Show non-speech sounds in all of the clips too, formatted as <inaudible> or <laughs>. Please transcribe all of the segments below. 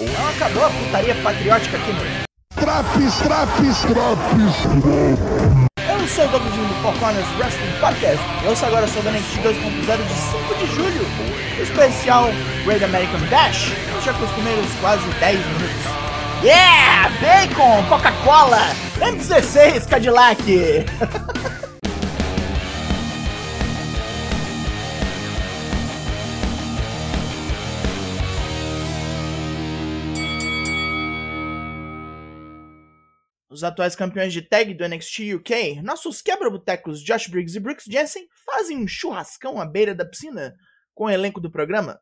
Não acabou a putaria patriótica aqui no. Traps, traps, traps. Eu sou o Douglasinho do Four Corners Wrestling Podcast. Eu sou agora sou da NXT 2.0 de 5 de julho. O especial Great American Dash. Já costumeiros quase 10 minutos. Yeah! Bacon, Coca-Cola, M16 Cadillac. <laughs> Os atuais campeões de tag do NXT UK, nossos quebra-botecos Josh Briggs e Brooks Jensen, fazem um churrascão à beira da piscina com o elenco do programa.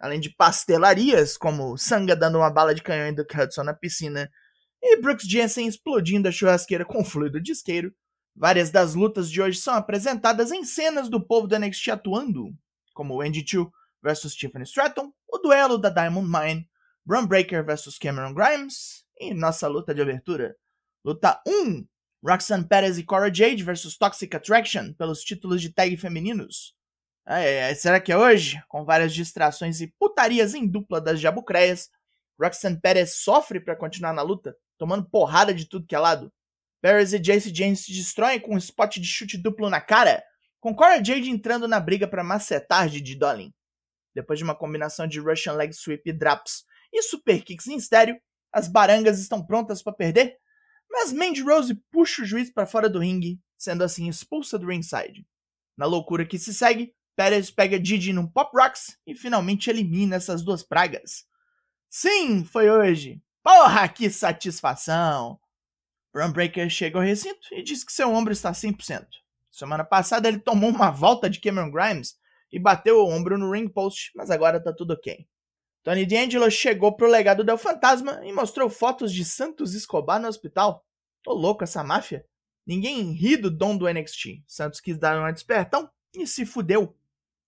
Além de pastelarias, como Sanga dando uma bala de canhão em Duke Hudson na piscina e Brooks Jensen explodindo a churrasqueira com fluido de isqueiro, várias das lutas de hoje são apresentadas em cenas do povo do NXT atuando, como Andy Chu vs Tiffany Stratton, o duelo da Diamond Mine, Bron Breaker vs Cameron Grimes e nossa luta de abertura. Luta 1: Roxanne Perez e Cora Jade versus Toxic Attraction pelos títulos de tag femininos. É, será que é hoje? Com várias distrações e putarias em dupla das jabucreias, Roxanne Perez sofre para continuar na luta, tomando porrada de tudo que é lado. Perez e Jace James se destroem com um spot de chute duplo na cara, com Cora Jade entrando na briga para macetar de Dolin. Depois de uma combinação de Russian Leg Sweep e Draps e Super Kicks em estéreo, as barangas estão prontas para perder mas Mandy Rose puxa o juiz para fora do ringue, sendo assim expulsa do ringside. Na loucura que se segue, Pérez pega Didi num Pop Rocks e finalmente elimina essas duas pragas. Sim, foi hoje. Porra, que satisfação! Bron Breaker chega ao recinto e diz que seu ombro está 100%. Semana passada ele tomou uma volta de Cameron Grimes e bateu o ombro no ring post, mas agora tá tudo ok. Tony D'Angelo chegou pro legado del Fantasma e mostrou fotos de Santos Escobar no hospital. Tô louco essa máfia. Ninguém ri do dom do NXT. Santos quis dar uma despertão e se fudeu.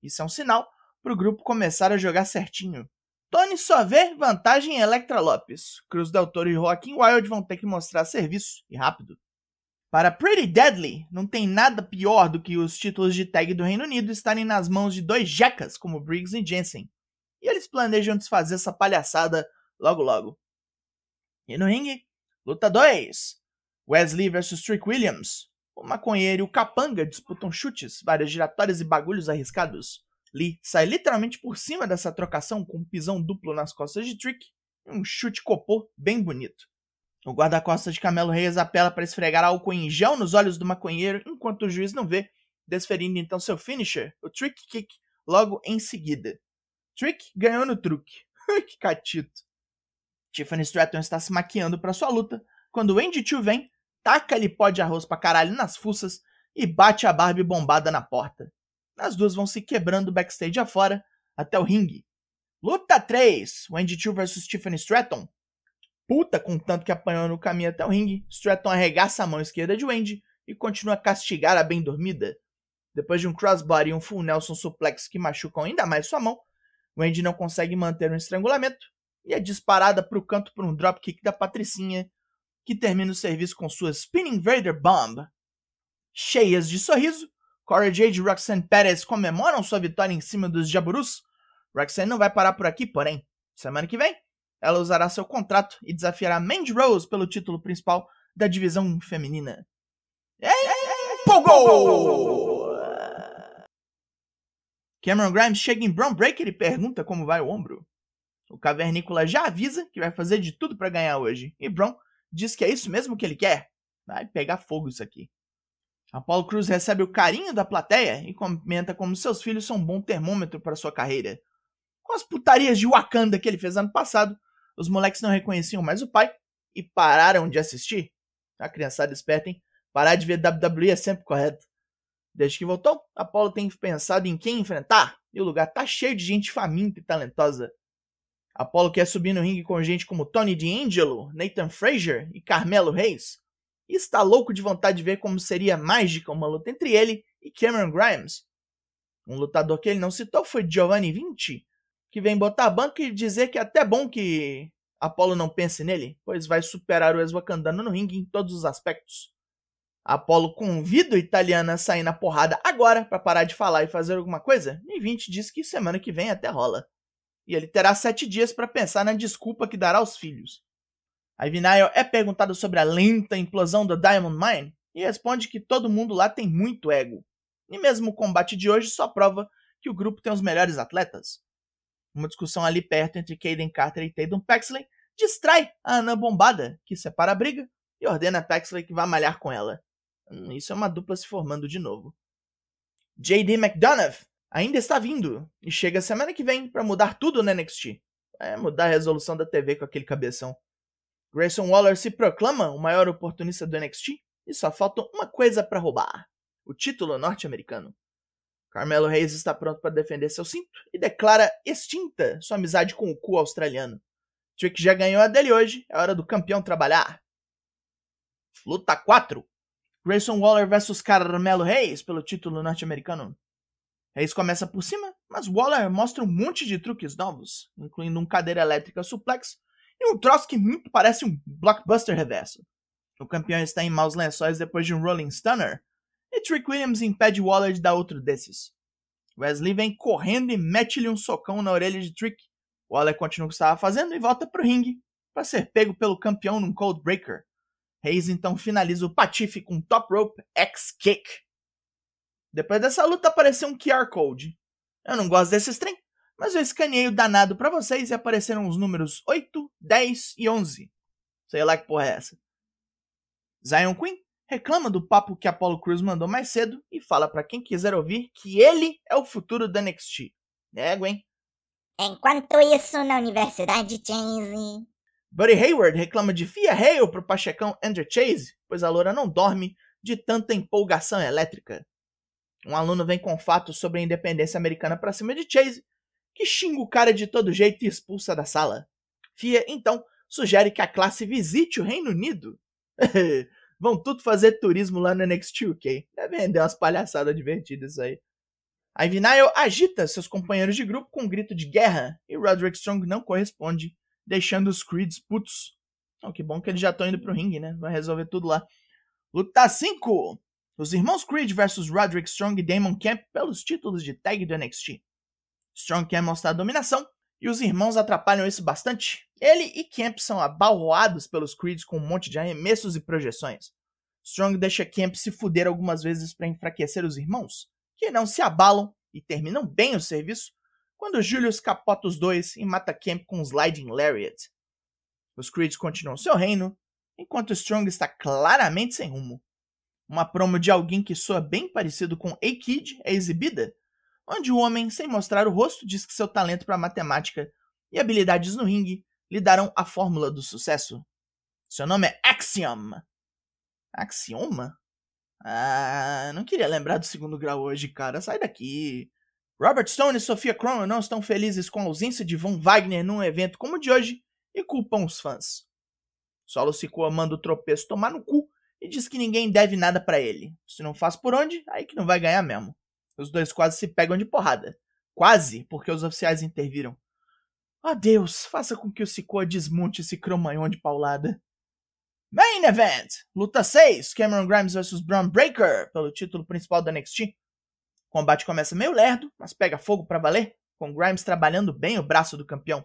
Isso é um sinal pro grupo começar a jogar certinho. Tony só vê vantagem em Electra Lopes. Cruz Del Toro e Joaquim Wild vão ter que mostrar serviço e rápido. Para Pretty Deadly, não tem nada pior do que os títulos de tag do Reino Unido estarem nas mãos de dois jecas como Briggs e Jensen e eles planejam desfazer essa palhaçada logo logo. E no ringue, luta 2: Wesley vs Trick Williams. O maconheiro e o capanga disputam chutes, várias giratórias e bagulhos arriscados. Lee sai literalmente por cima dessa trocação com um pisão duplo nas costas de Trick e um chute copô bem bonito. O guarda-costas de Camelo Reis apela para esfregar álcool em gel nos olhos do maconheiro enquanto o juiz não vê, desferindo então seu finisher, o Trick Kick, logo em seguida. Trick ganhou no truque. <laughs> que catito. Tiffany Stratton está se maquiando para sua luta quando Andy Chu vem, taca-lhe pó de arroz pra caralho nas fuças e bate a Barbie bombada na porta. As duas vão se quebrando backstage afora até o ringue. Luta 3: Wendy Chu vs Tiffany Stratton. Puta com tanto que apanhou no caminho até o ringue, Stratton arregaça a mão esquerda de Wendy e continua a castigar a bem dormida. Depois de um crossbody e um full Nelson suplex que machucam ainda mais sua mão, Wendy não consegue manter um estrangulamento e é disparada para o canto por um dropkick da Patricinha, que termina o serviço com sua Spinning Vader Bomb. Cheias de sorriso, Cora Jade e Roxanne Perez comemoram sua vitória em cima dos Jaburus. Roxanne não vai parar por aqui, porém, semana que vem, ela usará seu contrato e desafiará Mandy Rose pelo título principal da divisão feminina. Ei, Pogo! Cameron Grimes chega em Brown Breaker e pergunta como vai o ombro. O cavernícola já avisa que vai fazer de tudo para ganhar hoje, e Brown diz que é isso mesmo que ele quer. Vai pegar fogo isso aqui. Apollo Cruz recebe o carinho da plateia e comenta como seus filhos são um bom termômetro para sua carreira. Com as putarias de Wakanda que ele fez ano passado, os moleques não reconheciam mais o pai e pararam de assistir. A criançada esperta, hein? Parar de ver WWE é sempre correto. Desde que voltou, Apollo tem pensado em quem enfrentar e o lugar tá cheio de gente faminta e talentosa. Apollo quer subir no ringue com gente como Tony D'Angelo, Nathan Frazier e Carmelo Reis. E está louco de vontade de ver como seria mágica uma luta entre ele e Cameron Grimes. Um lutador que ele não citou foi Giovanni Vinci, que vem botar a banca e dizer que é até bom que Apollo não pense nele, pois vai superar o ex-Wakandano no ringue em todos os aspectos. Apolo convida o italiano a sair na porrada agora para parar de falar e fazer alguma coisa, e 20 diz que semana que vem até rola. E ele terá sete dias para pensar na desculpa que dará aos filhos. Nile é perguntado sobre a lenta implosão da Diamond Mine e responde que todo mundo lá tem muito ego. E mesmo o combate de hoje só prova que o grupo tem os melhores atletas. Uma discussão ali perto entre Caden Carter e Tatum Paxley distrai a Ana Bombada, que separa a briga, e ordena a Paxley que vá malhar com ela. Hum, isso é uma dupla se formando de novo. J.D. McDonough ainda está vindo e chega semana que vem para mudar tudo no NXT. É mudar a resolução da TV com aquele cabeção. Grayson Waller se proclama o maior oportunista do NXT e só falta uma coisa para roubar: o título norte-americano. Carmelo Reis está pronto para defender seu cinto e declara extinta sua amizade com o cu australiano. Trick já ganhou a dele hoje, é hora do campeão trabalhar. Luta 4. Grayson Waller vs Carmelo Reis pelo título norte-americano. Reis começa por cima, mas Waller mostra um monte de truques novos, incluindo um cadeira elétrica suplex e um troço que muito parece um blockbuster reverso. O campeão está em maus lençóis depois de um Rolling Stunner, e Trick Williams impede Waller de dar outro desses. Wesley vem correndo e mete-lhe um socão na orelha de Trick. Waller continua o que estava fazendo e volta pro ringue para ser pego pelo campeão num Cold Breaker. Reis então finaliza o patife com um Top Rope X-Kick. Depois dessa luta apareceu um QR Code. Eu não gosto desses trem, mas eu escaneei o danado para vocês e apareceram os números 8, 10 e 11. Sei lá que porra é essa. Zion Queen reclama do papo que Apollo Crews mandou mais cedo e fala para quem quiser ouvir que ele é o futuro da NXT. É, Gwen. Enquanto isso, na Universidade Chase. Buddy Hayward reclama de Fia Hale pro pachecão Andrew Chase, pois a loura não dorme de tanta empolgação elétrica. Um aluno vem com fatos sobre a independência americana pra cima de Chase, que xinga o cara de todo jeito e expulsa da sala. Fia, então, sugere que a classe visite o Reino Unido. <laughs> Vão tudo fazer turismo lá no NXT UK. Deve render umas palhaçadas divertidas aí. Ivy Nile agita seus companheiros de grupo com um grito de guerra e Roderick Strong não corresponde, deixando os Creeds putos. Que bom que eles já estão indo pro ringue, né? Vai resolver tudo lá. Luta 5! Os irmãos Creed versus Roderick Strong e Damon Camp pelos títulos de tag do NXT. Strong quer mostrar dominação e os irmãos atrapalham isso bastante. Ele e Camp são abalroados pelos Creeds com um monte de arremessos e projeções. Strong deixa Camp se fuder algumas vezes para enfraquecer os irmãos, que não se abalam e terminam bem o serviço quando Julius capota os dois e mata Camp com um Sliding Lariat. Os Creeds continuam seu reino, enquanto Strong está claramente sem rumo. Uma promo de alguém que soa bem parecido com A-Kid é exibida, onde o homem, sem mostrar o rosto, diz que seu talento para matemática e habilidades no ringue lhe darão a fórmula do sucesso. Seu nome é Axiom. Axioma? Ah, não queria lembrar do segundo grau hoje, cara. Sai daqui. Robert Stone e Sofia Crono não estão felizes com a ausência de Von Wagner num evento como o de hoje e culpam os fãs. Solo Sikoa manda o tropeço tomar no cu diz que ninguém deve nada para ele. Se não faz por onde, aí que não vai ganhar mesmo. Os dois quase se pegam de porrada. Quase, porque os oficiais interviram. Oh Deus, faça com que o Sikoa desmonte esse cromanhão de paulada. Main Event! Luta 6, Cameron Grimes vs Braun Breaker, pelo título principal da NXT. O combate começa meio lerdo, mas pega fogo para valer, com Grimes trabalhando bem o braço do campeão.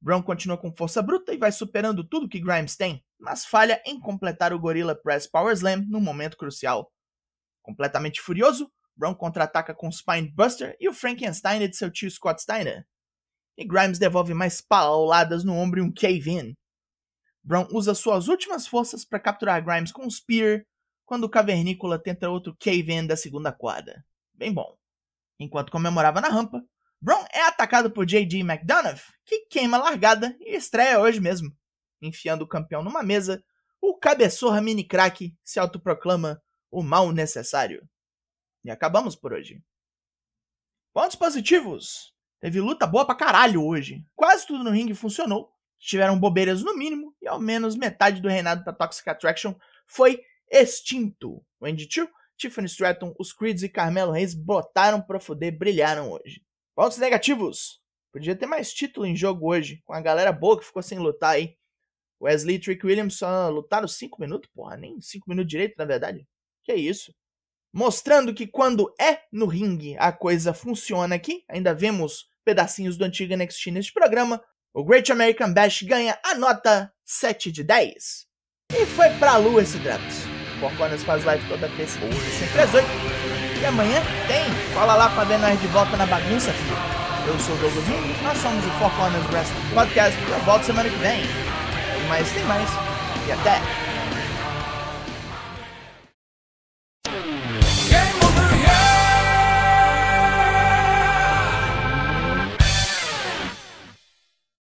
Brown continua com força bruta e vai superando tudo que Grimes tem, mas falha em completar o Gorilla Press Power Slam no momento crucial. Completamente furioso, Brown contra-ataca com o Spine Buster e o Frankenstein de seu tio Scott Steiner. E Grimes devolve mais pauladas no ombro e um cave-in. Brown usa suas últimas forças para capturar Grimes com um Spear, quando o Cavernícola tenta outro cave-in da segunda quadra. Bem bom. Enquanto comemorava na rampa, Brown é atacado por J.D. McDonough, que queima a largada e estreia hoje mesmo. Enfiando o campeão numa mesa, o cabeçorra mini crack se autoproclama o mal necessário. E acabamos por hoje. Pontos positivos. Teve luta boa pra caralho hoje. Quase tudo no ringue funcionou. Tiveram bobeiras no mínimo e ao menos metade do reinado da Toxic Attraction foi extinto. Wendy Chu, Tiffany Stratton, os Creeds e Carmelo Reis botaram pra fuder, brilharam hoje. Pontos negativos. Podia ter mais título em jogo hoje, com a galera boa que ficou sem lutar aí. Wesley e Trick Williams só lutaram 5 minutos, porra, nem 5 minutos direito, na verdade. Que isso? Mostrando que quando é no ringue a coisa funciona aqui, ainda vemos pedacinhos do antigo NXT neste programa, o Great American Bash ganha a nota 7 de 10. E foi pra lua esse Drops. Four Corners faz live toda terça e sempre às 8. E amanhã tem. Cola lá pra ver nós de volta na bagunça, filho. Eu sou o Douglas nós somos o Four Corners Wrestling Podcast. Eu volto semana que vem. Mais, tem mais. E até!